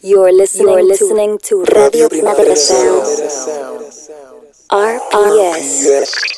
You're listening, You're listening to, to Radio Primavera Sound. RPS. Heavy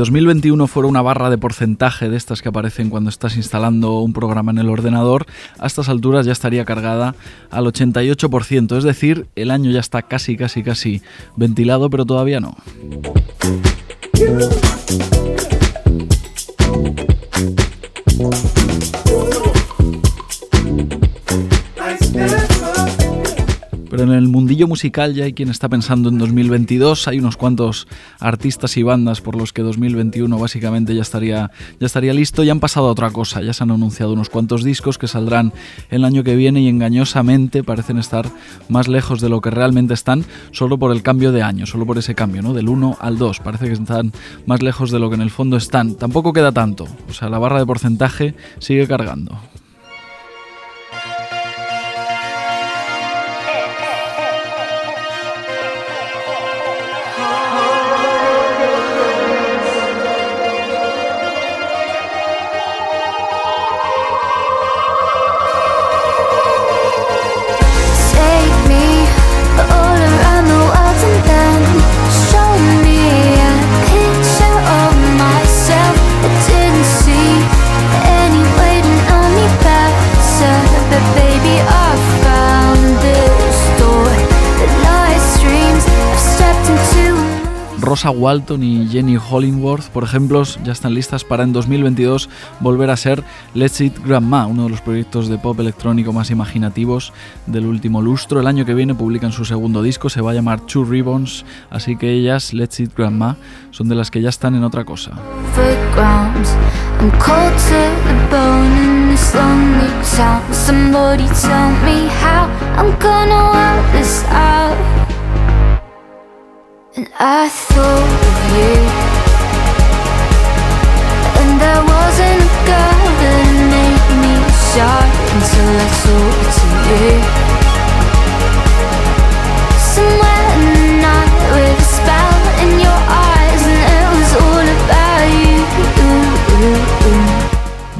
2021 fuera una barra de porcentaje de estas que aparecen cuando estás instalando un programa en el ordenador, a estas alturas ya estaría cargada al 88%, es decir, el año ya está casi, casi, casi ventilado, pero todavía no. Pero en el mundillo musical ya hay quien está pensando en 2022. Hay unos cuantos artistas y bandas por los que 2021 básicamente ya estaría, ya estaría listo. Ya han pasado a otra cosa. Ya se han anunciado unos cuantos discos que saldrán el año que viene y engañosamente parecen estar más lejos de lo que realmente están solo por el cambio de año, solo por ese cambio, ¿no? Del 1 al 2. Parece que están más lejos de lo que en el fondo están. Tampoco queda tanto. O sea, la barra de porcentaje sigue cargando. Rosa Walton y Jenny Hollingworth, por ejemplo, ya están listas para en 2022 volver a ser Let's It Grandma, uno de los proyectos de pop electrónico más imaginativos del último lustro. El año que viene publican su segundo disco, se va a llamar Two Ribbons, así que ellas, Let's It Grandma, son de las que ya están en otra cosa. And I thought of you. And there wasn't a girl that made me shy Until I talked to you. Somewhere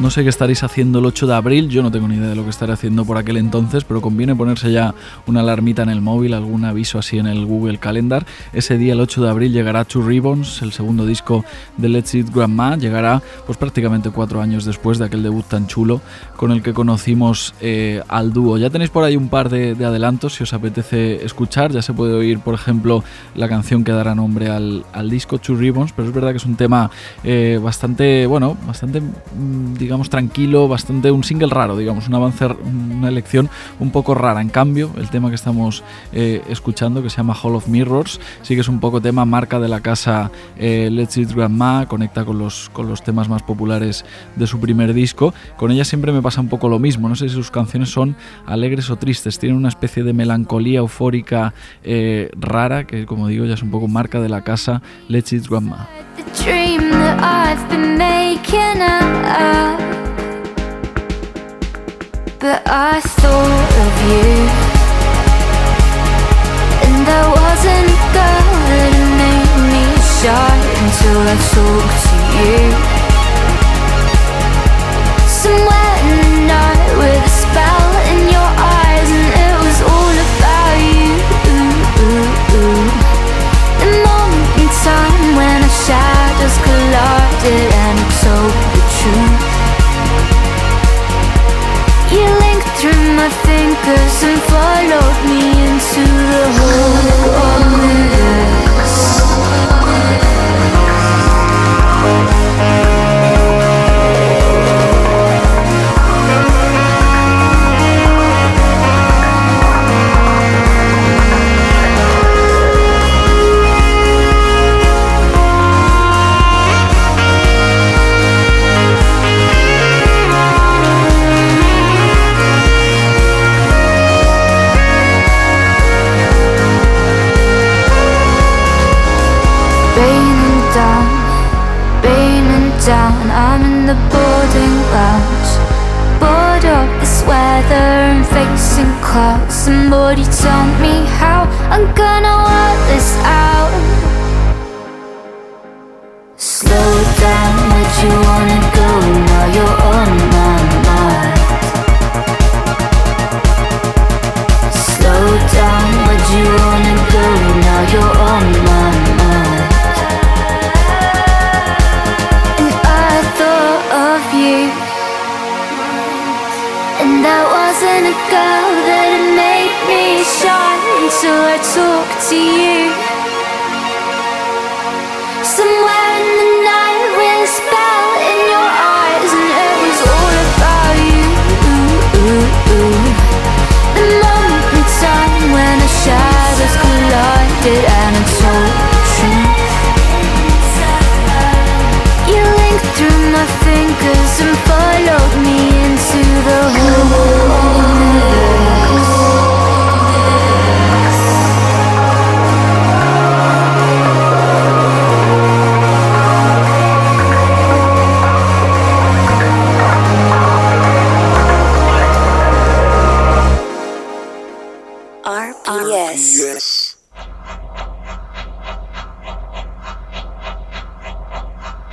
no sé qué estaréis haciendo el 8 de abril, yo no tengo ni idea de lo que estaré haciendo por aquel entonces, pero conviene ponerse ya una alarmita en el móvil, algún aviso así en el Google Calendar. Ese día, el 8 de abril, llegará Two Ribbons, el segundo disco de Let's Eat Grandma, llegará pues prácticamente cuatro años después de aquel debut tan chulo con el que conocimos eh, al dúo. Ya tenéis por ahí un par de, adelantos si os apetece escuchar, ya se puede oír, por ejemplo, la canción que dará nombre al, disco Two Ribbons, pero es verdad que es un tema eh, bastante, bueno, bastante, digamos, mm, digamos, tranquilo, bastante un single raro, digamos, un avance, una elección un poco rara. En cambio, el tema que estamos eh, escuchando, que se llama Hall of Mirrors, sí que es un poco tema marca de la casa eh, Let's It Grandma, conecta con los, con los temas más populares de su primer disco. Con ella siempre me pasa un poco lo mismo, no sé si sus canciones son alegres o tristes, tienen una especie de melancolía eufórica eh, rara, que como digo ya es un poco marca de la casa Let's It Grandma. But I thought of you And there wasn't me shy Until I talked to you. Somewhere in the night with a spell in your eyes And it was all about you. The moment in time when our shadows collided person followed me into the hole.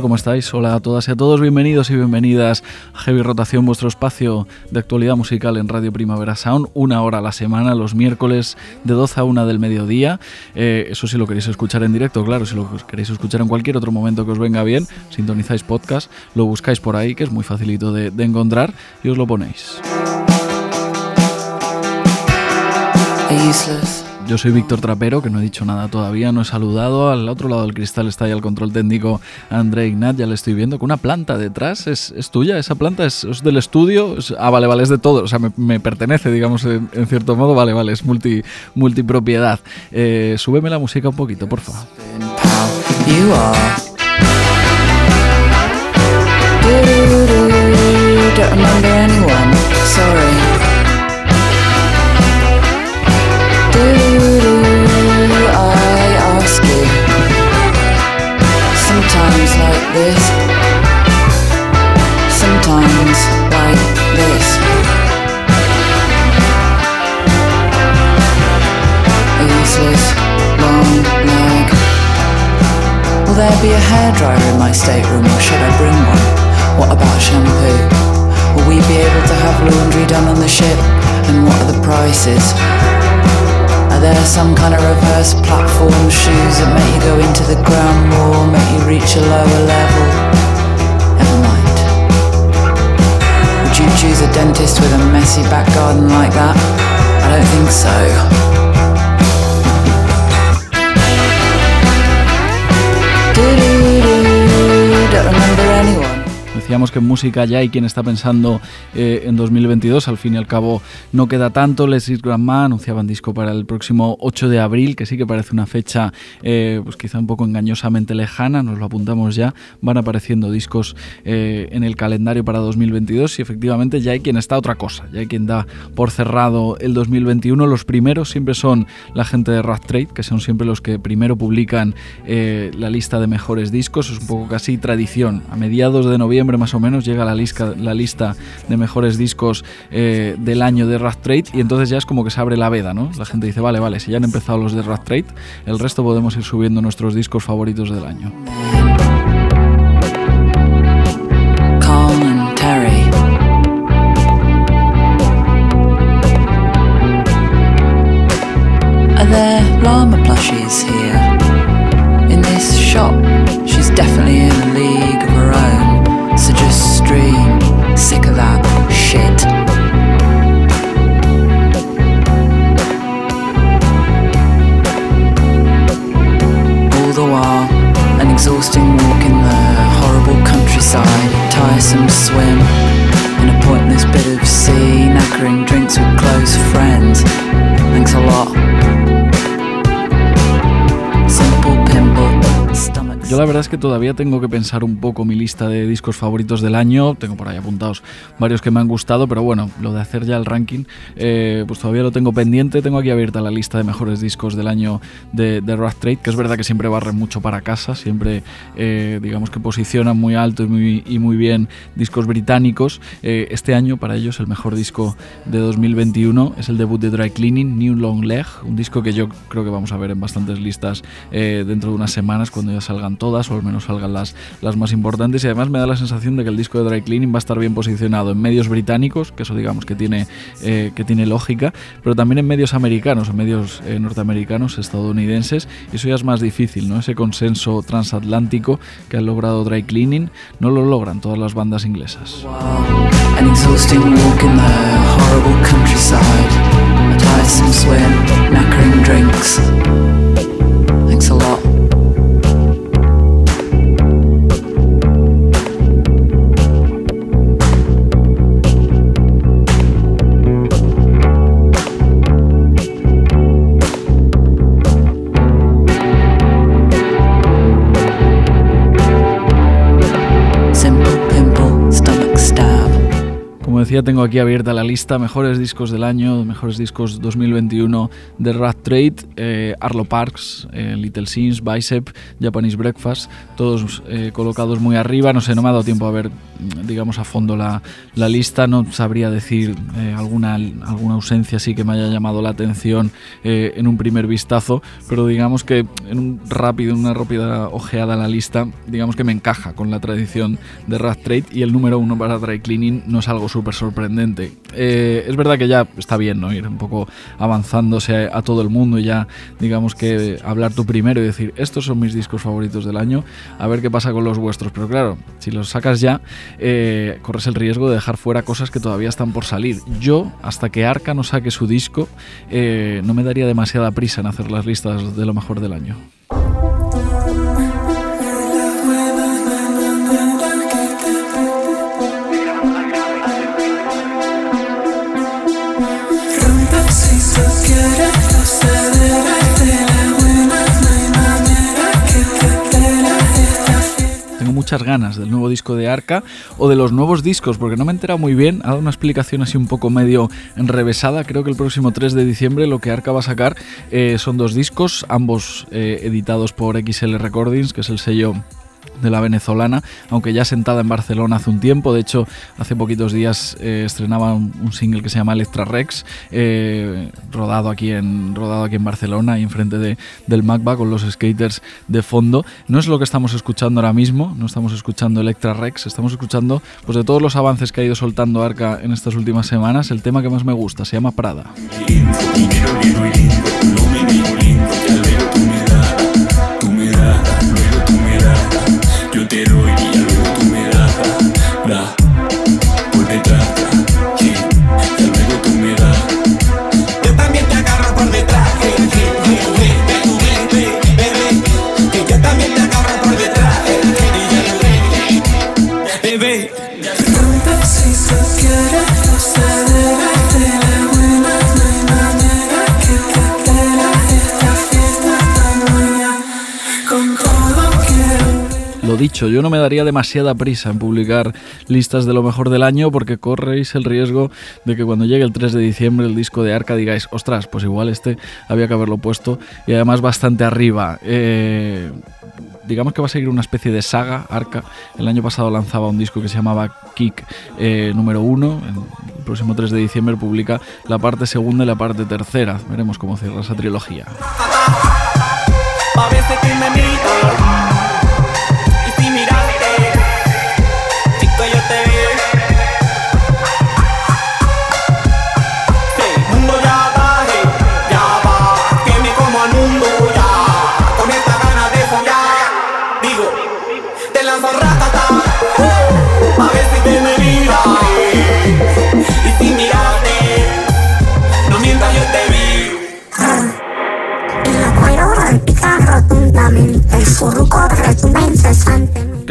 ¿Cómo estáis? Hola a todas y a todos, bienvenidos y bienvenidas a Heavy Rotación, vuestro espacio de actualidad musical en Radio Primavera Sound, una hora a la semana, los miércoles de 12 a 1 del mediodía. Eh, eso si lo queréis escuchar en directo, claro, si lo queréis escuchar en cualquier otro momento que os venga bien, sintonizáis podcast, lo buscáis por ahí, que es muy facilito de, encontrar, y os lo ponéis. Yo soy Víctor Trapero, que no he dicho nada todavía, no he saludado. Al otro lado del cristal está ya el control técnico André Ignat, ya le estoy viendo, con una planta detrás. ¿Es, es tuya? ¿Esa planta es, del estudio? Es- ah, vale, vale, es de todo. O sea, me, pertenece, digamos, en, en cierto modo. Vale, vale, es multi, multipropiedad. Eh, súbeme la música un poquito, por favor. This. Sometimes like this. A useless long leg. Will there be a hairdryer in my stateroom or should I bring one? What about shampoo? Will we be able to have laundry done on the ship? And what are the prices? There some kind of reverse platform shoes that make you go into the ground more, make you reach a lower level? Never mind. Would you choose a dentist with a messy back garden like that? I don't think so. Don't remember. Decíamos que en música ya hay quien está pensando eh, en 2022, al fin y al cabo no queda tanto. Les Grandma anunciaban disco para el próximo 8 de abril, que sí que parece una fecha eh, pues quizá un poco engañosamente lejana, nos lo apuntamos ya. Van apareciendo discos eh, en el calendario para 2022 y efectivamente ya hay quien está otra cosa, ya hay quien da por cerrado el 2021. Los primeros siempre son la gente de Rat Trade, que son siempre los que primero publican la lista de mejores discos, es un poco casi tradición. A mediados de noviembre más o menos llega la lista, de mejores discos eh, del año de Rat Trade y entonces ya es como que se abre la veda, ¿no? La gente dice, vale, vale, si ya han empezado los de Rat Trade, el resto podemos ir subiendo nuestros discos favoritos del año. Llama plushies shop, messages stream. Sick of that shit. All the while, an exhausting walk in the horrible countryside. Tiresome swim in a pointless bit of sea. Knackering drinks with close friends. Thanks a lot. Simple pimple. Stomach. Verdad es que todavía tengo que pensar un poco mi lista de discos favoritos del año. Tengo por ahí apuntados varios que me han gustado, pero bueno, lo de hacer ya el ranking, eh, pues todavía lo tengo pendiente. Tengo aquí abierta la lista de mejores discos del año de, de Rough Trade, que es verdad que siempre barre mucho para casa, siempre eh, digamos que posicionan muy alto y muy, y muy bien discos británicos. Eh, este año para ellos el mejor disco de 2021 es el debut de Dry Cleaning, New Long Leg, un disco que yo creo que vamos a ver en bastantes listas dentro de unas semanas cuando ya salgan todas, o al menos salgan las, las más importantes. Y además me da la sensación de que el disco de Dry Cleaning va a estar bien posicionado en medios británicos, que eso digamos que tiene, eh, que tiene lógica, pero también en medios americanos, en medios eh, norteamericanos, estadounidenses. Y eso ya es más difícil, ¿no? Ese consenso transatlántico que ha logrado Dry Cleaning no lo logran todas las bandas inglesas. Thanks a lot. Decía, tengo aquí abierta la lista mejores discos del año, mejores discos 2021 de Rat Trade, eh, Arlo Parks, eh, Little Sims, Bicep, Japanese Breakfast, todos eh, colocados muy arriba. No sé, no me ha dado tiempo a ver, digamos, a fondo la, la lista. No sabría decir alguna, alguna ausencia así que me haya llamado la atención en un primer vistazo, pero digamos que en un rápido, una rápida ojeada a la lista, digamos que me encaja con la tradición de Rat Trade y el número uno para Dry Cleaning no es algo súper sorprendente. Eh, es verdad que ya está bien, ¿no? Ir un poco avanzándose a, todo el mundo y ya, digamos que hablar tú primero y decir, estos son mis discos favoritos del año, a ver qué pasa con los vuestros. Pero claro, si los sacas ya, eh, corres el riesgo de dejar fuera cosas que todavía están por salir. Yo, hasta que Arca no saque su disco, eh, no me daría demasiada prisa en hacer las listas de lo mejor del año. Muchas ganas del nuevo disco de Arca o de los nuevos discos, porque no me he enterado muy bien, ha dado una explicación así un poco medio enrevesada. Creo que el próximo 3 de diciembre lo que Arca va a sacar eh, son dos discos, ambos eh, editados por XL Recordings, que es el sello de la venezolana, aunque ya sentada en Barcelona hace un tiempo. De hecho, hace poquitos días eh, estrenaba un, single que se llama Electra Rex, eh, rodado, aquí en, rodado aquí en Barcelona y enfrente de, del Macba con los skaters de fondo. No es lo que estamos escuchando ahora mismo, no estamos escuchando Electra Rex, estamos escuchando pues, de todos los avances que ha ido soltando Arca en estas últimas semanas. El tema que más me gusta se llama Prada. Me daría demasiada prisa en publicar listas de lo mejor del año porque corréis el riesgo de que cuando llegue el 3 de diciembre el disco de Arca digáis, ostras, pues igual este había que haberlo puesto y además bastante arriba. Eh, digamos que va a seguir una especie de saga, Arca. El año pasado lanzaba un disco que se llamaba Kick eh, número 1. El próximo 3 de diciembre publica la parte segunda y la parte tercera. Veremos cómo cierra esa trilogía.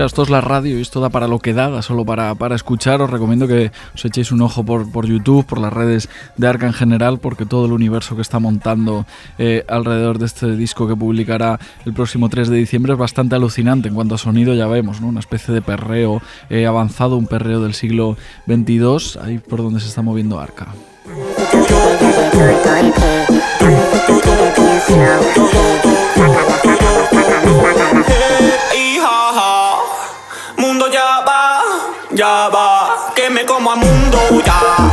esto es la radio y esto da para lo que da, solo para, para escuchar. Os recomiendo que os echéis un ojo por, por YouTube, por las redes de Arca en general, porque todo el universo que está montando alrededor de este disco que publicará el próximo 3 de diciembre es bastante alucinante. En cuanto a sonido, ya vemos, ¿no? Una especie de perreo avanzado, un perreo del siglo XXII, ahí por donde se está moviendo Arca. Mundo ya va, ya va, que me como a mundo ya,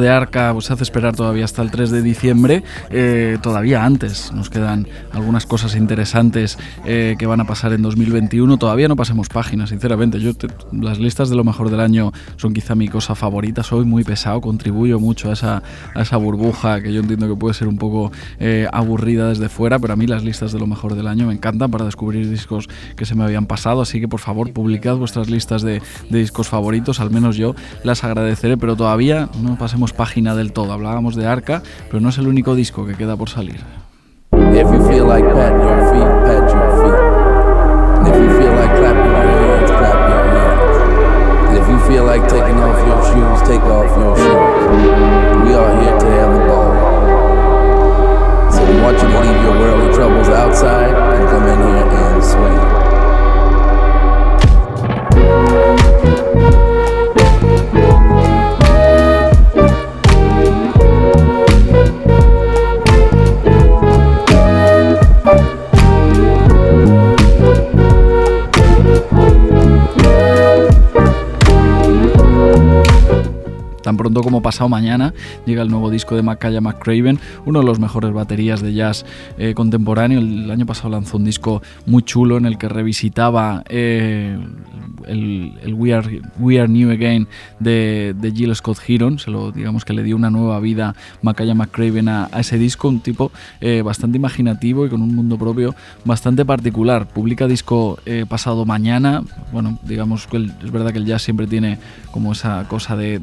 De Arca se hace esperar todavía hasta el 3 de diciembre, eh, todavía antes. Nos quedan algunas cosas interesantes eh, que van a pasar en 2021. Todavía no pasemos páginas, sinceramente. Yo las listas de lo mejor del año son quizá mi cosa favorita. Soy muy pesado, contribuyo mucho a esa, a esa burbuja que yo entiendo que puede ser un poco eh, aburrida desde fuera, pero a mí las listas de lo mejor del año me encantan para descubrir discos que se me habían pasado. Así que por favor, publicad vuestras listas de, de discos favoritos, al menos yo las agradeceré, pero todavía no pasemos página del todo. Hablábamos de Arca, pero no es el único disco que queda por salir. If you feel like patting your feet, pat your feet. And if you feel like clapping your hands, clap your hands. And if you feel like taking off your shoes, take off your shoes. We are here to have a como pasado mañana llega el nuevo disco de Macaya McCraven, uno de los mejores baterías de jazz eh, contemporáneo. El año pasado lanzó un disco muy chulo en el que revisitaba eh, el, We, Are, We, Are, New Again de, de Jill Scott Heron, se lo digamos que le dio una nueva vida Macaya McCraven a, ese disco, un tipo eh, bastante imaginativo y con un mundo propio bastante particular. Publica disco eh, pasado mañana, bueno, digamos que es verdad que el jazz siempre tiene como esa cosa de,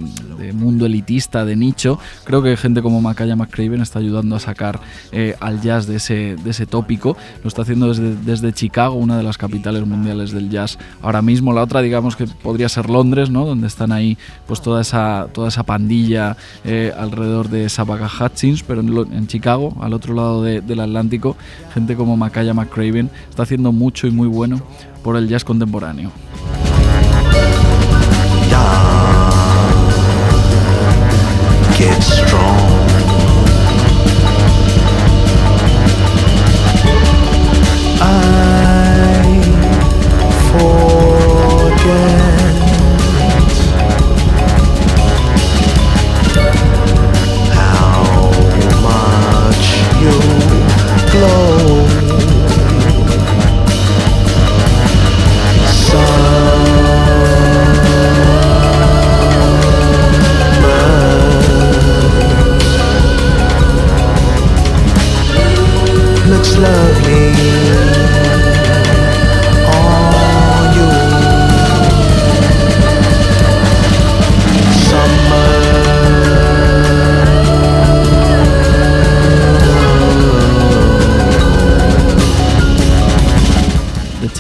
mundo elitista, de nicho. Creo que gente como Macaya McCraven está ayudando a sacar eh, al jazz de ese, de ese tópico. Lo está haciendo desde, desde Chicago, una de las capitales mundiales del jazz ahora mismo. La otra, digamos que podría ser Londres, ¿no? Donde están ahí pues toda esa, toda esa pandilla eh, alrededor de Sabaga Hutchins, pero en, Chicago, al otro lado del Atlántico, gente como Makaya McCraven está haciendo mucho y muy bueno por el jazz contemporáneo.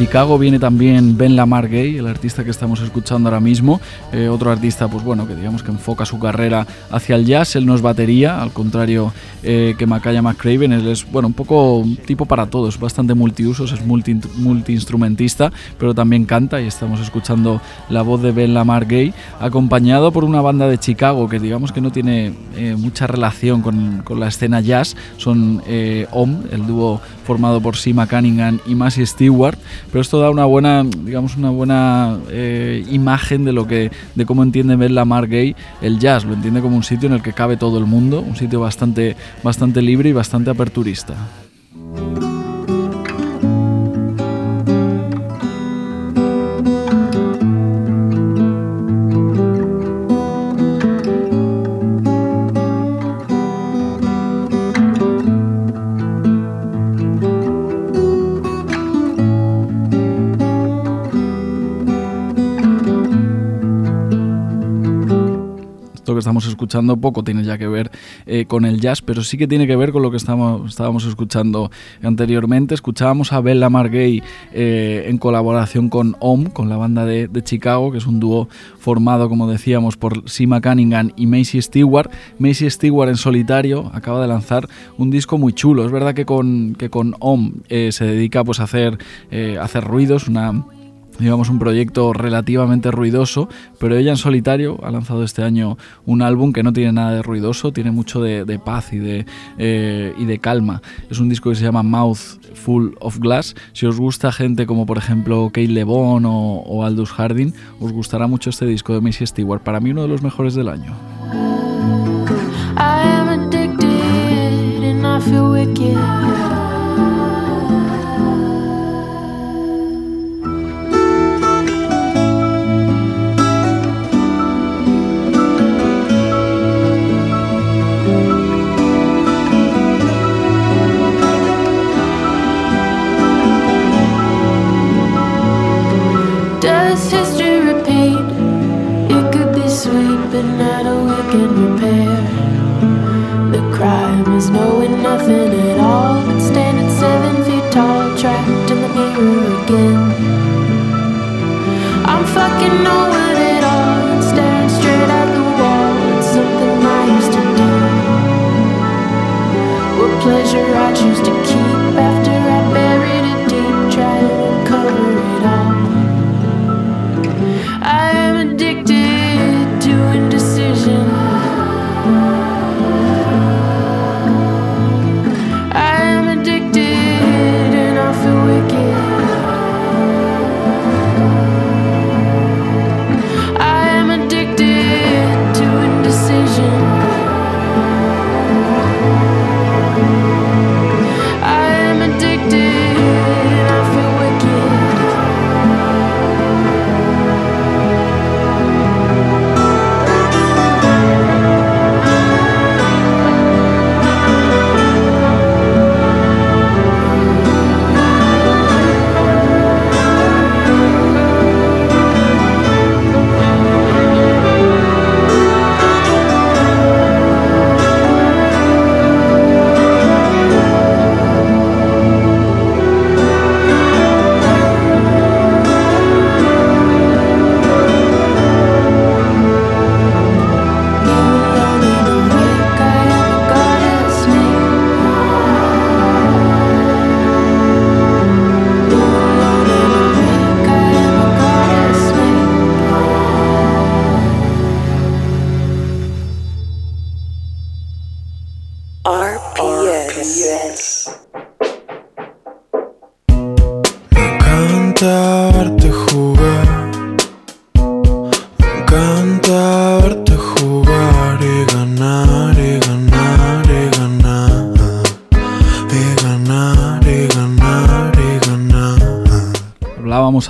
Chicago viene también Ben Lamar Gay, artista que estamos escuchando ahora mismo. Eh, otro artista, pues bueno, que digamos que enfoca su carrera hacia el jazz. Él no es batería, al contrario eh, que Macaya McCraven. Él es, bueno, un poco tipo para todos, bastante multiusos, es multi, multi-instrumentista, pero también canta y estamos escuchando la voz de Ben Lamar Gay, acompañado por una banda de Chicago que digamos que no tiene eh, mucha relación con, con, la escena jazz. Son OM, el dúo formado por Sima Cunningham y Massey Stewart, pero esto da una buena, digamos, una buena eh, imagen de lo que, de cómo entiende Ben Lamar Gay el jazz. Lo entiende como un sitio en el que cabe todo el mundo, un sitio bastante, bastante libre y bastante aperturista. Escuchando poco tiene ya que ver eh, con el jazz, pero sí que tiene que ver con lo que estábamos escuchando anteriormente. Escuchábamos a Bella Margay eh, en colaboración con OM, con la banda de, Chicago, que es un dúo formado, como decíamos, por Sima Cunningham y Macy Stewart. Macy Stewart en solitario acaba de lanzar un disco muy chulo. Es verdad que con, que con OM eh, se dedica pues, a, hacer, a hacer ruidos, una Llevamos un proyecto relativamente ruidoso, pero ella en solitario ha lanzado este año un álbum que no tiene nada de ruidoso, tiene mucho de, de paz y de, eh, y de calma. Es un disco que se llama Mouth Full of Glass. Si os gusta gente como por ejemplo Kate Lebon o, o Aldous Hardin, os gustará mucho este disco de Missy Stewart. Para mí uno de los mejores del año. I am addicted and I feel wicked. a repair. The crime is knowing nothing at all, but standing seven feet tall, trapped in the mirror again. I'm fucking.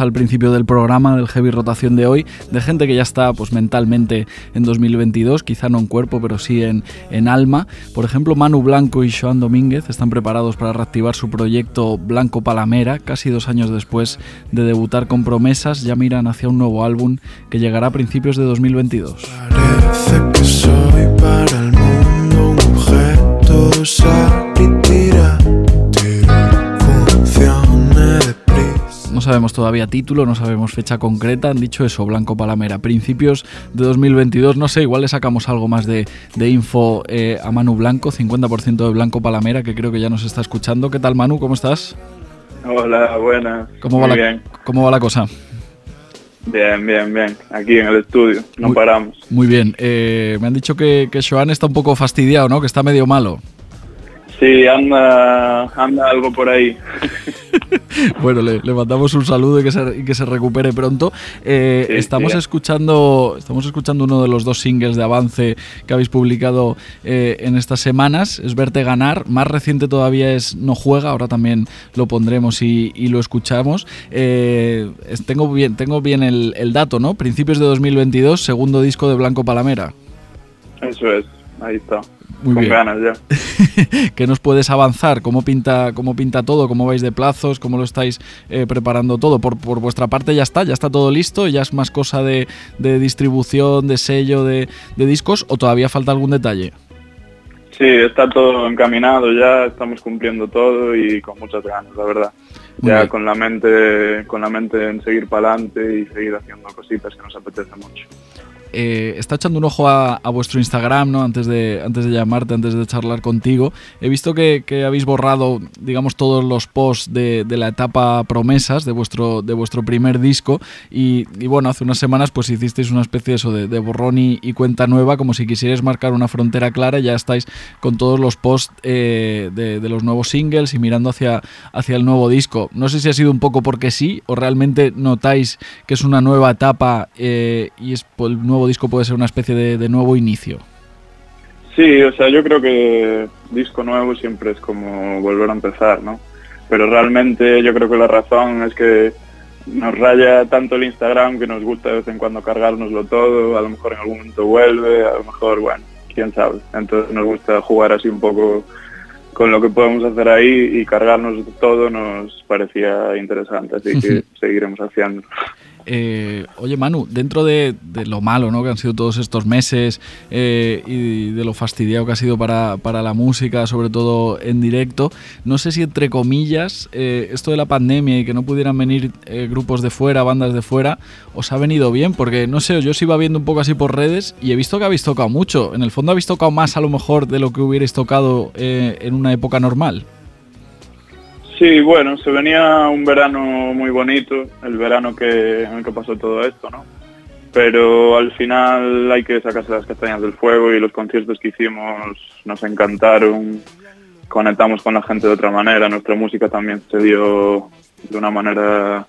Al principio del programa, del heavy rotación de hoy, de gente que ya está pues mentalmente en 2022, quizá no en cuerpo, pero sí en, en alma. Por ejemplo, Manu Blanco y Joan Domínguez están preparados para reactivar su proyecto Blanco Palamera. Casi dos años después de debutar con promesas, ya miran hacia un nuevo álbum que llegará a principios de 2022. Parece que soy para el sabemos todavía título, no sabemos fecha concreta. Han dicho eso, Blanco Palamera. Principios de 2022, no sé, igual le sacamos algo más de, de info eh, a Manu Blanco, 50% de Blanco Palamera, que creo que ya nos está escuchando. ¿Qué tal, Manu? ¿Cómo estás? Hola, buenas. ¿Cómo, Muy va la. ¿Cómo va la cosa? Bien, bien, bien. Aquí en el estudio, no Muy- paramos. Muy bien. Eh, me han dicho que, que Joan está un poco fastidiado, ¿no? Que está medio malo. Sí, anda, anda algo por ahí. Bueno, le, le mandamos un saludo y que se, y que se recupere pronto. Eh, Sí, estamos sí. escuchando, estamos escuchando uno de los dos singles de avance que habéis publicado eh, en estas semanas. Es Verte Ganar. Más reciente todavía es No Juega. Ahora también lo pondremos y, y lo escuchamos. Eh, tengo bien, tengo bien el, el dato, ¿no? Principios de 2022, segundo disco de Blanco Palamera. Eso es, ahí está. Muy Con bien. ganas ya. ¿Qué nos puedes avanzar? ¿Cómo pinta, cómo pinta todo? ¿Cómo vais de plazos? ¿Cómo lo estáis eh, preparando todo? Por, por vuestra parte ya está, ya está todo listo, ya es más cosa de, de distribución, de sello, de, de discos, o todavía falta algún detalle? Sí, está todo encaminado ya, estamos cumpliendo todo y con muchas ganas, la verdad. Muy Ya bien. con la mente, con la mente en seguir para adelante y seguir haciendo cositas que nos apetece mucho. Eh, está echando un ojo a, vuestro Instagram, ¿no? Antes de, antes de llamarte, antes de charlar contigo. He visto que, habéis borrado, digamos, todos los posts de, la etapa promesas de vuestro, de vuestro primer disco. Y, bueno, hace unas semanas pues hicisteis una especie de eso de, de borrón y, cuenta nueva, como si quisierais marcar una frontera clara. Ya estáis con todos los posts eh, de, los nuevos singles y mirando hacia, hacia el nuevo disco. No sé si ha sido un poco porque sí o realmente notáis que es una nueva etapa eh, y es, el nuevo disco puede ser una especie de, de nuevo inicio. Sí, o sea, yo creo que disco nuevo siempre es como volver a empezar, ¿no? Pero realmente yo creo que la razón es que nos raya tanto el Instagram que nos gusta de vez en cuando cargárnoslo todo, a lo mejor en algún momento vuelve, a lo mejor, bueno, quién sabe. Entonces nos gusta jugar así un poco con lo que podemos hacer ahí y cargarnos todo nos parecía interesante, así que seguiremos haciendo. Eh, oye Manu, dentro de, lo malo ¿no? que han sido todos estos meses eh, y de lo fastidiado que ha sido para, la música, sobre todo en directo, no sé si entre comillas eh, esto de la pandemia y que no pudieran venir grupos de fuera, bandas de fuera, os ha venido bien, porque no sé, yo os iba viendo un poco así por redes y he visto que habéis tocado mucho. En el fondo habéis tocado más a lo mejor de lo que hubierais tocado en una época normal. Sí, bueno, se venía un verano muy bonito, el verano que, en el que pasó todo esto, ¿no? Pero al final hay que sacarse las castañas del fuego y los conciertos que hicimos nos encantaron, conectamos con la gente de otra manera, nuestra música también se dio de una manera,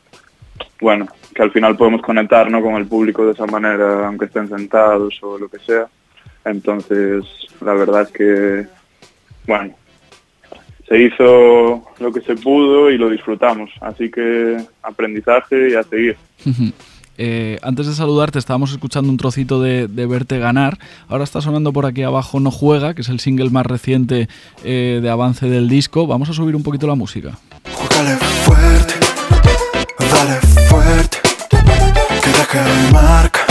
bueno, que al final podemos conectar ¿no? con el público de esa manera, aunque estén sentados o lo que sea. Entonces, la verdad es que, bueno, se hizo lo que se pudo y lo disfrutamos. Así que aprendizaje y a seguir. Eh, antes de saludarte estábamos escuchando un trocito de, de, Verte Ganar. Ahora está sonando por aquí abajo No Juega, que es el single más reciente eh, de avance del disco. Vamos a subir un poquito la música. Juégale fuerte, dale fuerte, que deje marca,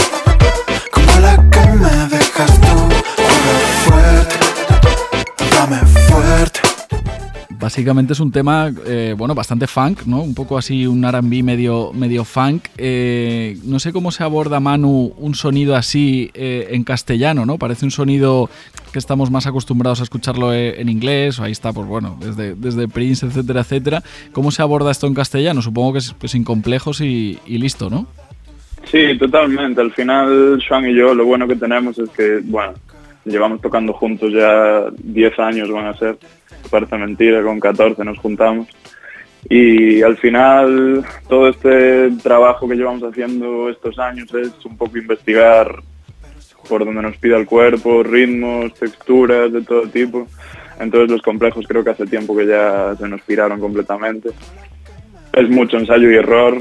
Básicamente es un tema, eh, bueno, bastante funk, ¿no? Un poco así, un R&B medio, medio funk. Eh, no sé cómo se aborda, Manu, un sonido así eh, en castellano, ¿no? Parece un sonido que estamos más acostumbrados a escucharlo en inglés, o ahí está, pues bueno, desde, desde Prince, etcétera, etcétera. ¿Cómo se aborda esto en castellano? Supongo que es pues, sin complejos y, listo, ¿no? Sí, totalmente. Al final, Sean y yo, lo bueno que tenemos es que, bueno, llevamos tocando juntos ya 10 años, van a ser parece mentira, con 14 nos juntamos. Y al final todo este trabajo que llevamos haciendo estos años es un poco investigar por donde nos pida el cuerpo, ritmos, texturas de todo tipo. Entonces los complejos creo que hace tiempo que ya se nos piraron completamente. Es mucho ensayo y error,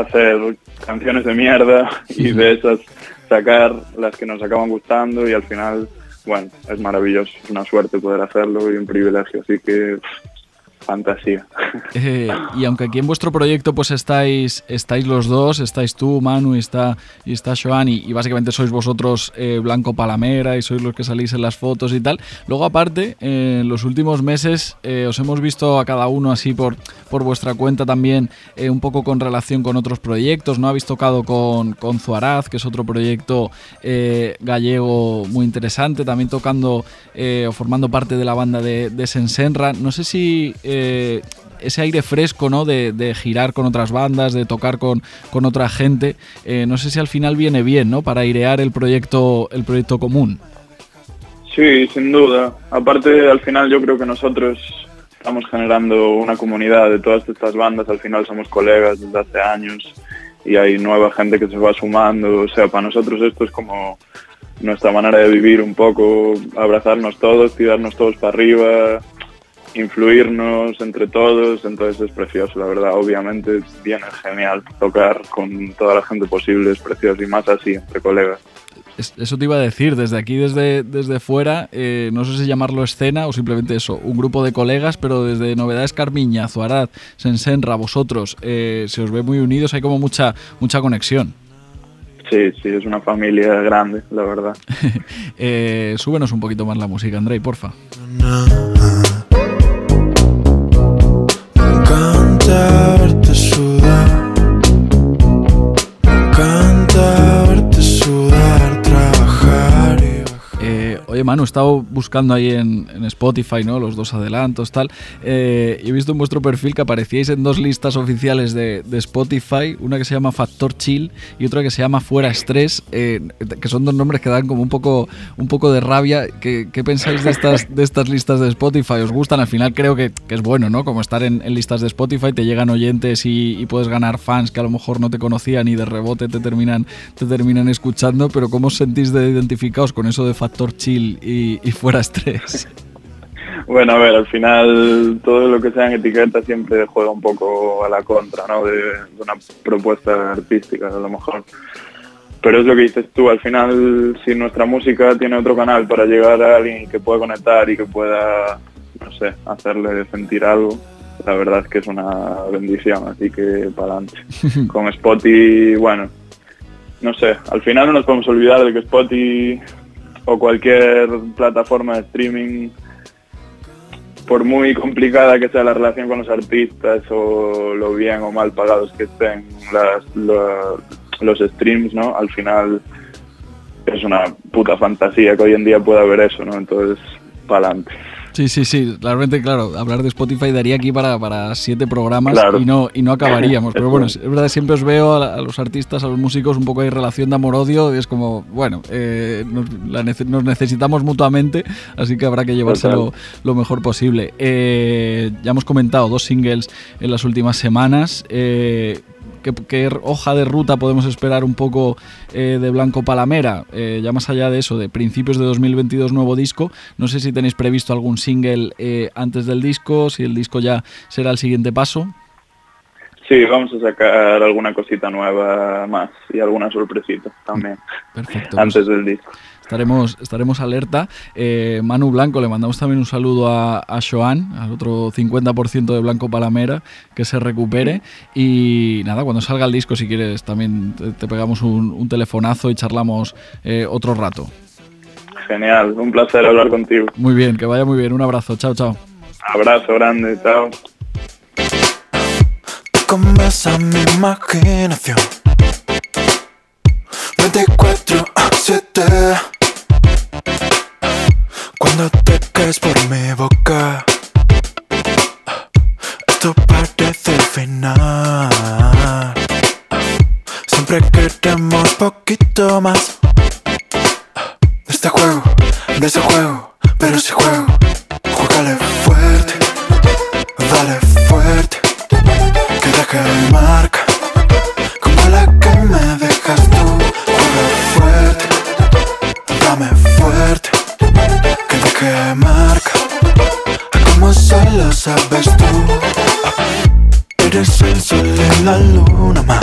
hacer canciones de mierda y de esas sacar las que nos acaban gustando y al final, bueno, es maravilloso, es una suerte poder hacerlo y un privilegio, así que fantasía. Eh, y aunque aquí en vuestro proyecto pues estáis, estáis los dos, estáis tú, Manu, y está, y está Joan, y, básicamente sois vosotros eh, Blanco Palamera y sois los que salís en las fotos y tal. Luego aparte, eh, en los últimos meses os hemos visto a cada uno así por, por vuestra cuenta también un poco con relación con otros proyectos, ¿no? Habéis tocado con, con Zuaraz, que es otro proyecto gallego muy interesante, también tocando o formando parte de la banda de, de Sensenra. No sé si ese aire fresco, ¿no? De, girar con otras bandas, de tocar con, con otra gente. Eh, no sé si al final viene bien, ¿no? Para airear el proyecto, el proyecto común. Sí, sin duda. Aparte, al final yo creo que nosotros estamos generando una comunidad de todas estas bandas. Al final somos colegas desde hace años y hay nueva gente que se va sumando. O sea, para nosotros esto es como nuestra manera de vivir un poco, abrazarnos todos, tirarnos todos para arriba, influirnos entre todos, entonces es precioso, la verdad, obviamente viene genial tocar con toda la gente posible, es precioso y más así, entre colegas. Eso te iba a decir, desde aquí, desde, desde fuera, eh, no sé si llamarlo escena o simplemente eso, un grupo de colegas, pero desde Novedades Carmiña, Zuarat, Sensenra, vosotros, eh, se os ve muy unidos, hay como mucha, mucha conexión. Sí, sí, es una familia grande, la verdad. eh, súbenos un poquito más la música, Andrei, porfa. Verte oye, Manu, he estado buscando ahí en, Spotify, ¿no? Los dos adelantos, tal. Eh, y he visto en vuestro perfil que aparecíais en dos listas oficiales de, Spotify, una que se llama Factor Chill y otra que se llama Fuera Estrés, eh, que son dos nombres que dan como un poco, un poco de rabia. ¿Qué, pensáis de estas, de estas listas de Spotify? ¿Os gustan? Al final creo que, es bueno, ¿no? Como estar en, listas de Spotify, te llegan oyentes y, puedes ganar fans que a lo mejor no te conocían y de rebote te terminan, te terminan escuchando, pero ¿cómo os sentís de identificados con eso de Factor Chill y, fuera estrés? Bueno, a ver, al final todo lo que sean etiquetas siempre juega un poco a la contra, ¿no? De, una propuesta artística, a lo mejor. Pero es lo que dices tú, al final si nuestra música tiene otro canal para llegar a alguien que pueda conectar y que pueda, no sé, hacerle sentir algo, la verdad es que es una bendición, así que para adelante. Con Spotify, bueno, no sé, al final no nos podemos olvidar de que Spotify o cualquier plataforma de streaming, por muy complicada que sea la relación con los artistas o lo bien o mal pagados que estén las, los streams, ¿no? Al final es una puta fantasía que hoy en día pueda haber eso, ¿no? Entonces, para adelante. Sí, sí, sí. Realmente, claro, hablar de Spotify daría aquí para, para siete programas y, no, y no acabaríamos. Pero bueno, es verdad, siempre os veo a, los artistas, a los músicos, un poco hay relación de amor-odio. Es como, bueno, eh, nos, necesitamos mutuamente, así que habrá que llevárselo lo mejor posible. Eh, ya hemos comentado dos singles en las últimas semanas. Eh, ¿Qué, hoja de ruta podemos esperar un poco eh, de Blanco Palamera? Eh, ya más allá de eso, de principios de 2022 nuevo disco, no sé si tenéis previsto algún single eh, antes del disco, si el disco ya será el siguiente paso. Sí, vamos a sacar alguna cosita nueva más y alguna sorpresita también. Perfecto. Antes pues del disco. Estaremos, estaremos alerta. Eh, Manu Blanco, le mandamos también un saludo a, a Joan, al otro 50% de Blanco Palamera, que se recupere. Y nada, cuando salga el disco, si quieres, también te, pegamos un, telefonazo y charlamos eh, otro rato. Genial, un placer hablar contigo. Muy bien, que vaya muy bien. Un abrazo, chao, chao. Abrazo grande, chao. mi imaginación. 24 a 7 cuando te caes por mi boca, esto parece el final. Siempre queremos poquito más. De este juego, de ese juego, pero ese juego, júgale fuerte, dale fuerte, que deje marca como la que me estamos solos, sabes tú. Eres el sol en la luna, mamá.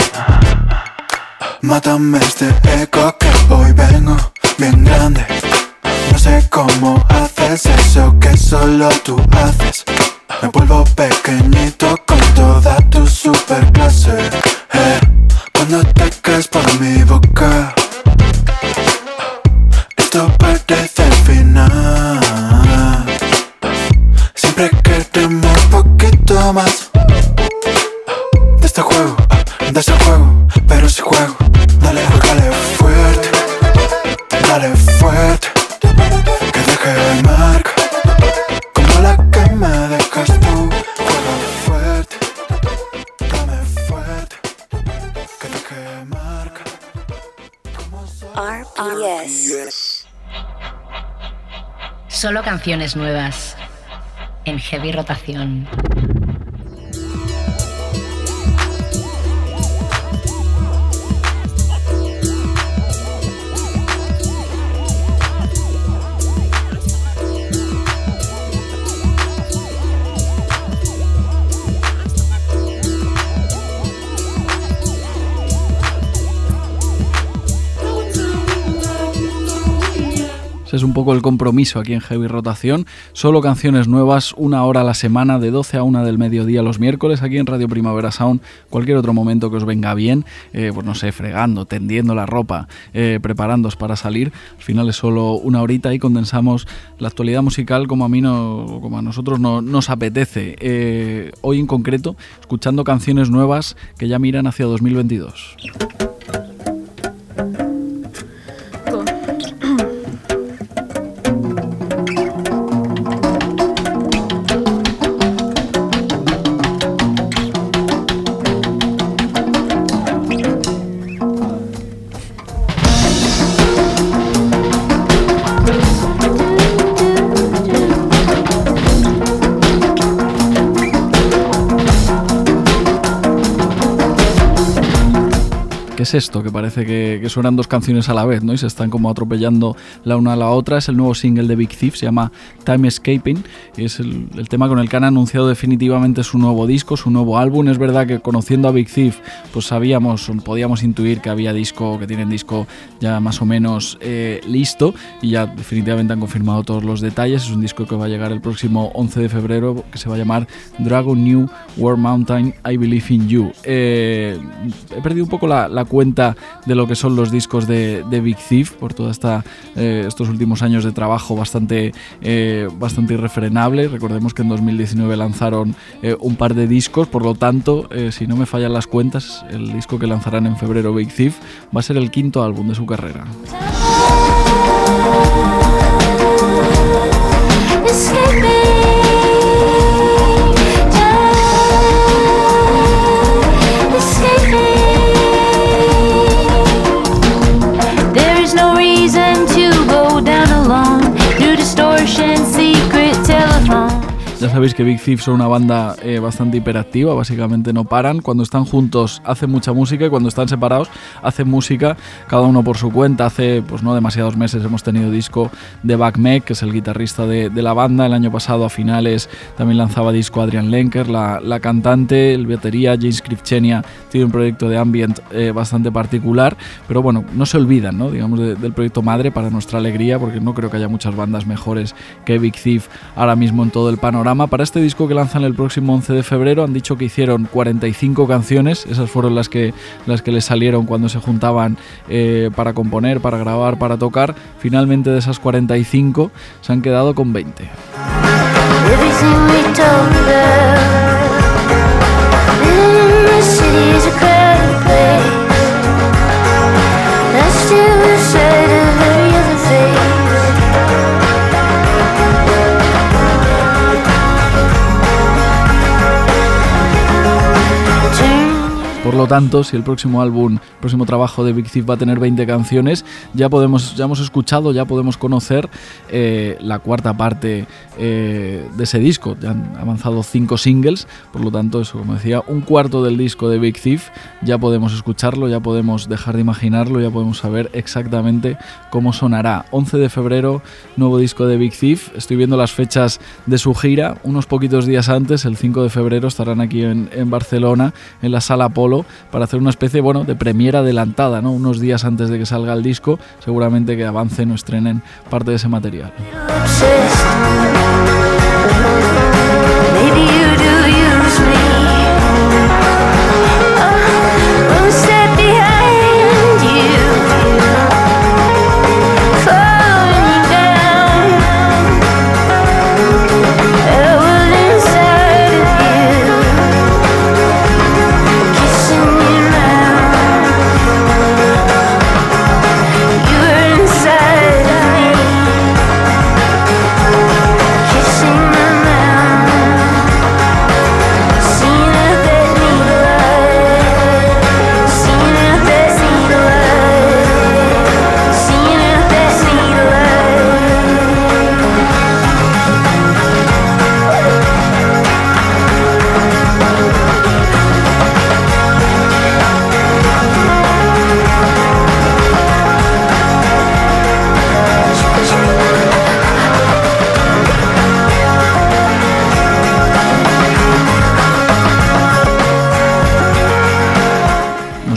Mátame este eco que hoy vengo bien grande. No sé cómo haces eso que solo tú haces. Me vuelvo pequeñito con toda tu superclase. Eh, cuando te caes por mi boca. Más de este juego, de ese juego, pero si juego, dale, dale fuerte, dale fuerte, que deje marca, como la que me dejas tú, juega fuerte, dame fuerte, que deje marca. RPS. Solo canciones nuevas en heavy rotación. Ese es un poco el compromiso aquí en Heavy Rotación. Solo canciones nuevas, una hora a la semana, de 12 a 1 del mediodía los miércoles, aquí en Radio Primavera Sound. Cualquier otro momento que os venga bien, eh, pues no sé, fregando, tendiendo la ropa, eh, para salir. Al final es solo una horita y condensamos la actualidad musical como a mí no, como a nosotros no, nos apetece. Eh, hoy en concreto, escuchando canciones nuevas que ya miran hacia 2022. ¿Qué es esto? Que parece que, suenan dos canciones a la vez, ¿no? Y se están como atropellando la una a la otra. Es el nuevo single de Big Thief, se llama Time Escaping. Es el, tema con el que han anunciado definitivamente su nuevo disco, su nuevo álbum. Es verdad que conociendo a Big Thief, pues sabíamos, podíamos intuir que había disco, que tienen disco ya más o menos eh, listo. Y ya definitivamente han confirmado todos los detalles. Es un disco que va a llegar el próximo 11 de febrero, que se va a llamar Dragon New War Mountain I Believe in You. Eh, he perdido un poco la, la cuenta de lo que son los discos de, de Big Thief por todos eh, estos últimos años de trabajo bastante, eh, bastante irrefrenable. Recordemos que en 2019 lanzaron eh, un par de discos, por lo tanto, eh, si no me fallan las cuentas, el disco que lanzarán en febrero Big Thief va a ser el quinto álbum de su carrera. Ya sabéis que Big Thief son una banda eh, bastante hiperactiva, básicamente no paran. Cuando están juntos hacen mucha música y cuando están separados hacen música cada uno por su cuenta. Hace pues no demasiados meses hemos tenido disco de Back Meg, que es el guitarrista de, de la banda. El año pasado a finales también lanzaba disco Adrian Lenker, la, la cantante, el batería James Krivchenia tiene un proyecto de ambient eh, bastante particular, pero bueno, no se olvidan, ¿no? digamos, de- del proyecto madre para nuestra alegría, porque no creo que haya muchas bandas mejores que Big Thief ahora mismo en todo el panorama. Para este disco que lanzan el próximo 11 de febrero han dicho que hicieron 45 canciones, esas fueron las que, las que les salieron cuando se juntaban eh, para componer, para grabar, para tocar. Finalmente de esas 45 se han quedado con 20. Por lo tanto, si el próximo álbum, el próximo trabajo de Big Thief va a tener 20 canciones, ya podemos, ya hemos escuchado, ya podemos conocer eh, la cuarta parte eh, de ese disco. Ya han avanzado cinco singles, por lo tanto, eso, como decía, un cuarto del disco de Big Thief, ya podemos escucharlo, ya podemos dejar de imaginarlo, ya podemos saber exactamente cómo sonará. 11 de febrero, nuevo disco de Big Thief. Estoy viendo las fechas de su gira, unos poquitos días antes, el 5 de febrero, estarán aquí en, en Barcelona, en la Sala Polo para hacer una especie bueno, de premiera adelantada, ¿no? unos días antes de que salga el disco, seguramente que avancen o estrenen parte de ese material.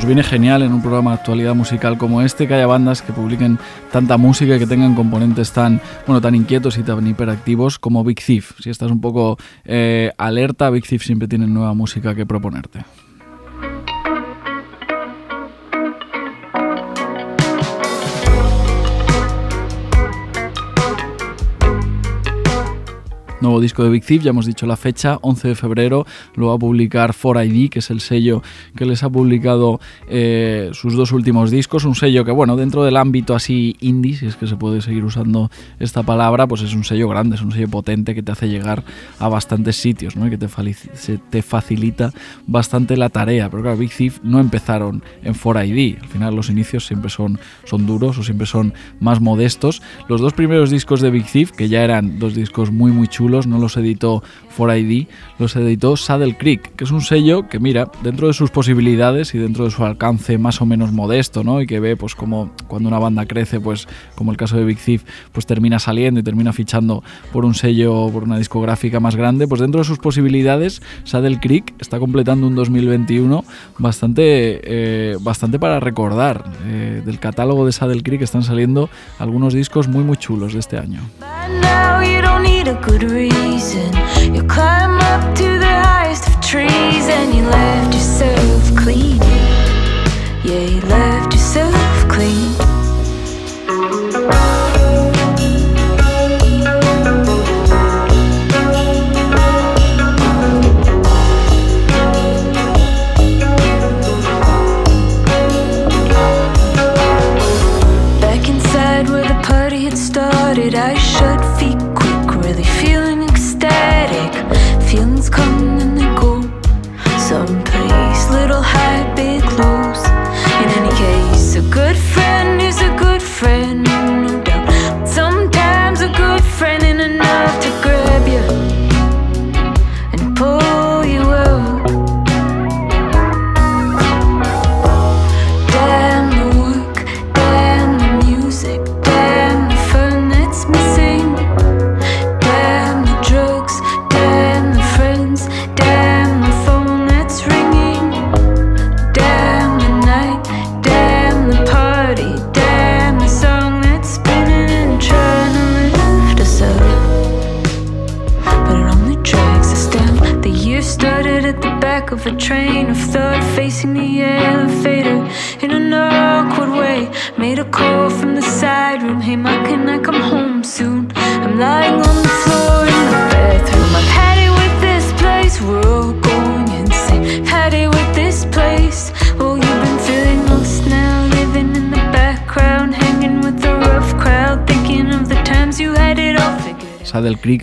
Viene genial en un programa de actualidad musical como este que haya bandas que publiquen tanta música y que tengan componentes tan, bueno, tan inquietos y tan hiperactivos como Big Thief. Si estás un poco eh, alerta, Big Thief siempre tiene nueva música que proponerte. Nuevo disco de Big Thief, ya hemos dicho la fecha, 11 de febrero, lo va a publicar 4ID, que es el sello que les ha publicado eh, sus dos últimos discos, un sello que, bueno, dentro del ámbito así indie, si es que se puede seguir usando esta palabra, pues es un sello grande, es un sello potente que te hace llegar a bastantes sitios, ¿no? Y que te, te facilita bastante la tarea, pero claro, Big Thief no empezaron en 4ID, al final los inicios siempre son, son duros o siempre son más modestos. Los dos primeros discos de Big Thief, que ya eran dos discos muy muy chulos, no los editó 4ID, los editó Saddle Creek, que es un sello que mira, dentro de sus posibilidades y dentro de su alcance más o menos modesto, ¿no? Y que ve pues como cuando una banda crece, pues como el caso de Big Thief, pues termina saliendo y termina fichando por un sello, por una discográfica más grande, pues dentro de sus posibilidades, Saddle Creek está completando un 2021 bastante, eh, bastante para recordar. Eh, del catálogo de Saddle Creek están saliendo algunos discos muy muy chulos de este año. Need a good reason. You climb up to the highest of trees and you left yourself clean. Yeah, you left yourself clean.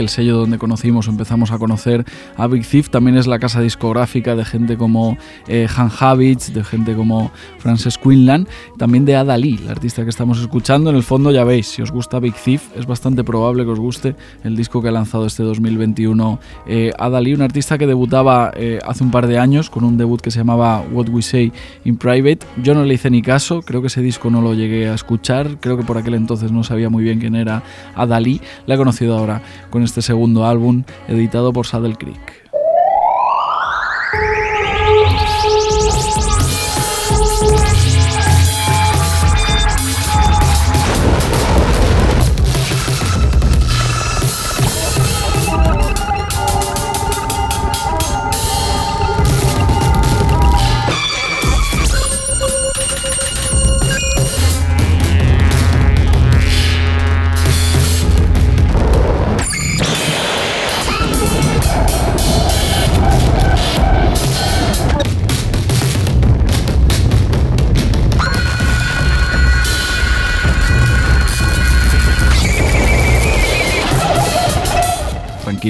El sello donde conocimos empezamos a conocer a Big Thief, también es la casa discográfica de gente como eh, Han Habits, de gente como Frances Quinlan, también de Ada Lee, la artista que estamos escuchando. En el fondo ya veis, si os gusta Big Thief, es bastante probable que os guste el disco que ha lanzado este 2021 eh, Ada Lee, una artista que debutaba eh, hace un par de años con un debut que se llamaba What We Say in Private. Yo no le hice ni caso, creo que ese disco no lo llegué a escuchar, creo que por aquel entonces no sabía muy bien quién era Ada Lee. La he conocido ahora con este segundo álbum editado por Saddle Creek.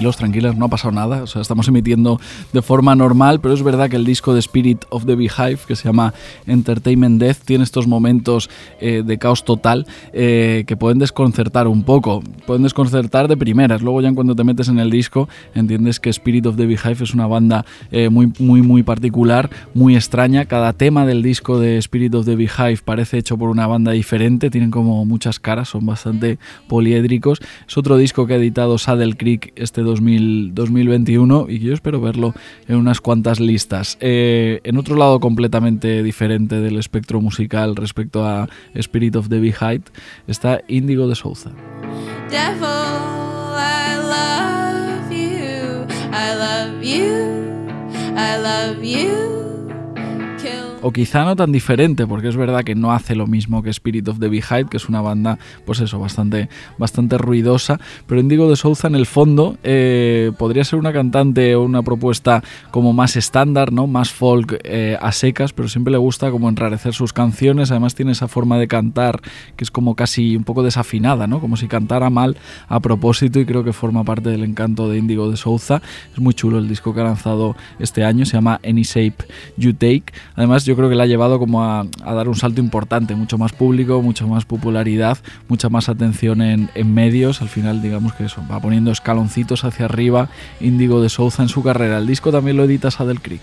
Tranquilos, tranquilas, no ha pasado nada, o sea, estamos emitiendo de forma normal, pero es verdad que el disco de Spirit of the Beehive, que se llama Entertainment Death, tiene estos momentos eh, de caos total eh, que pueden desconcertar un poco, pueden desconcertar de primeras, luego ya cuando te metes en el disco entiendes que Spirit of the Beehive es una banda eh, muy, muy, muy particular, muy extraña, cada tema del disco de Spirit of the Beehive parece hecho por una banda diferente, tienen como muchas caras, son bastante poliédricos, es otro disco que ha editado Saddle Creek este 2021 y yo espero verlo en unas cuantas listas. en otro lado completamente diferente del espectro musical respecto a Spirit of the Beehive está Indigo de Souza. O quizá no tan diferente, porque es verdad que no hace lo mismo que Spirit of the Beehive, que es una banda, pues eso, bastante, bastante ruidosa, pero Indigo de Souza en el fondo eh, podría ser una cantante o una propuesta como más estándar, ¿no? Más folk eh, a secas, pero siempre le gusta como enrarecer sus canciones, además tiene esa forma de cantar que es como casi un poco desafinada, ¿no? Como si cantara mal a propósito y creo que forma parte del encanto de Indigo de Souza. Es muy chulo el disco que ha lanzado este año, se llama Any Shape You Take. Además yo creo que le ha llevado como a, dar un salto importante, mucho más público, mucho más popularidad, mucha más atención en, medios. Al final, digamos que eso, va poniendo escaloncitos hacia arriba Índigo de Souza en su carrera. El disco también lo edita Saddle Creek.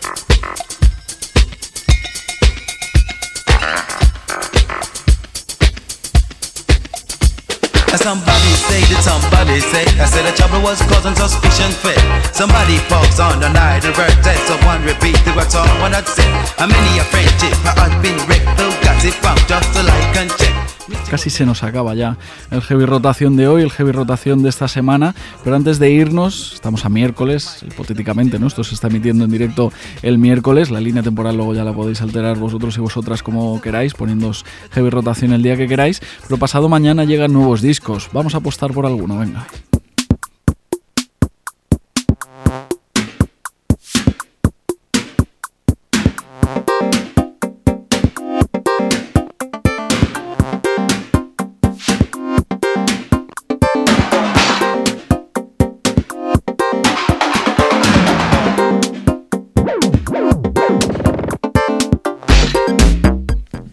Somebody say that somebody say. I said the trouble was causing suspicion fit Somebody falls on the night and birthday Someone repeat the what's all one I'd say How many a friendship I had been wrecked Though got it from? Just to like and check Casi se nos acaba ya el heavy rotación de hoy, el heavy rotación de esta semana, pero antes de irnos, estamos a miércoles, hipotéticamente, ¿no? Esto se está emitiendo en directo el miércoles, la línea temporal luego ya la podéis alterar vosotros y vosotras como queráis, poniéndos heavy rotación el día que queráis, pero pasado mañana llegan nuevos discos, vamos a apostar por alguno, venga.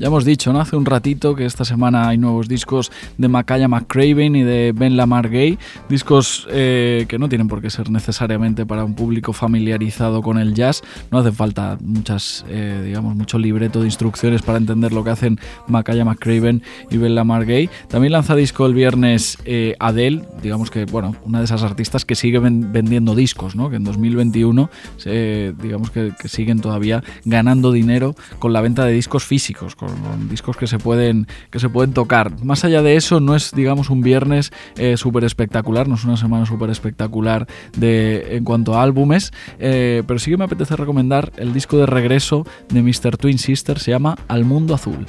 Hemos dicho, ¿no? Hace un ratito que esta semana hay nuevos discos de Makaya McCraven y de Ben Lamar Gay, discos eh, que no tienen por qué ser necesariamente para un público familiarizado con el jazz, no hace falta muchas, eh, digamos, mucho libreto de instrucciones para entender lo que hacen Makaya McCraven y Ben Lamar Gay. También lanza disco el viernes eh, Adele, digamos que, bueno, una de esas artistas que sigue vendiendo discos, ¿no? Que en 2021, digamos que, que siguen todavía ganando dinero con la venta de discos físicos, con discos que se pueden que se pueden tocar. Más allá de eso, no es digamos un viernes eh, súper espectacular, no es una semana súper espectacular de en cuanto a álbumes, eh, pero sí que me apetece recomendar el disco de regreso de Mr. Twin Sister, se llama Al Mundo Azul.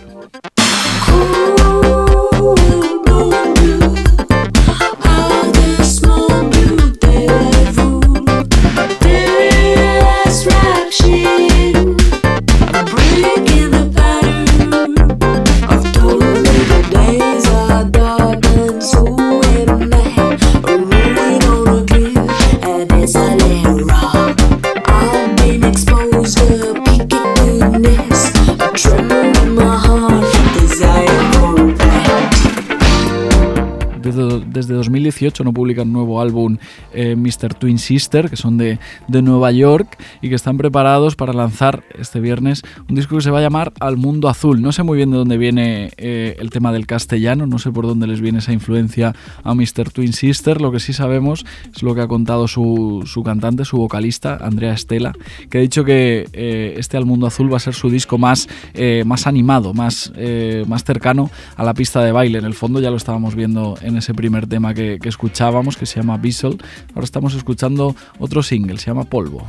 Desde 2018 no publican nuevo álbum eh, Mr. Twin Sister, que son de, de, Nueva York y que están preparados para lanzar este viernes un disco que se va a llamar Al Mundo Azul. No sé muy bien de dónde viene eh, el tema del castellano, no sé por dónde les viene esa influencia a Mr. Twin Sister. Lo que sí sabemos es lo que ha contado su, su cantante, su vocalista, Andrea Estela, que ha dicho que eh, este Al Mundo Azul va a ser su disco más, más animado, más, más cercano a la pista de baile. En el fondo ya lo estábamos viendo en ese primer tema que, escuchábamos, que se llama Bissell. Ahora estamos escuchando otro single, se llama Polvo.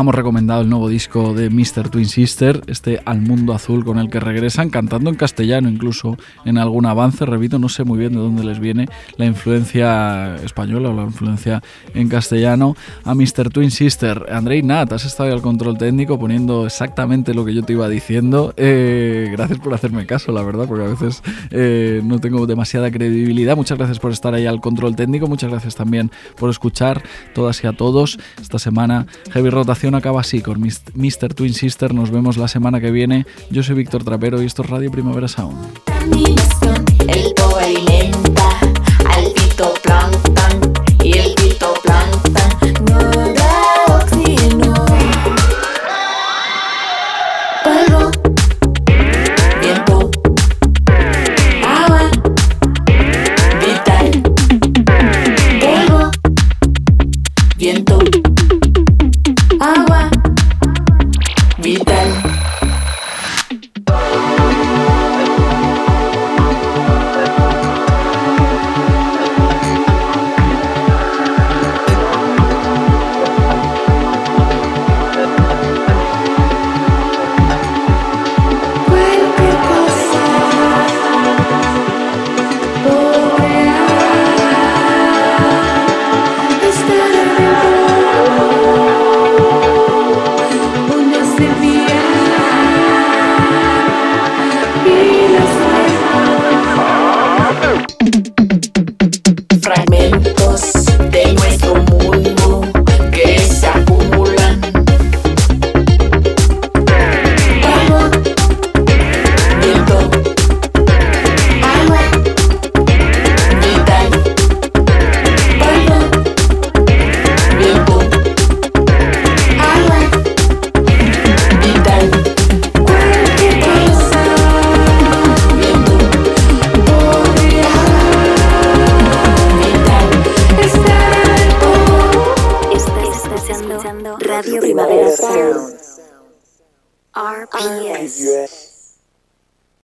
Dejamos recomendado el nuevo disco de Mr. Twin Sister, este Al Mundo Azul, con el que regresan cantando en castellano, incluso en algún avance. Repito, no sé muy bien de dónde les viene la influencia española o la influencia en castellano a Mr. Twin Sister. Andrei Nat, has estado ahí al control técnico poniendo exactamente lo que yo te iba diciendo. Eh, gracias por hacerme caso, la verdad, porque a veces eh, no tengo demasiada credibilidad. Muchas gracias por estar ahí al control técnico. Muchas gracias también por escuchar todas y a todos. Esta semana Heavy Rotación acaba así con Mr. Twin Sister. Nos vemos la semana que viene. Yo soy Víctor Trapero y esto es Radio Primavera Sound.